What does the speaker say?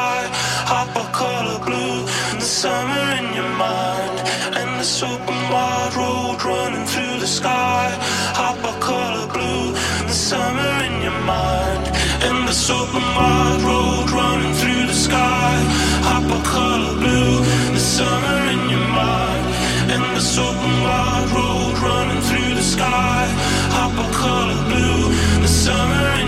through a color blue, the summer in your mind. And the open wide road running through the sky. Hopper color blue, the summer in your mind. And the open wide road running through the sky. Hopper color blue, the summer in your mind. And the open wide road running through the sky. Hopper color blue, the summer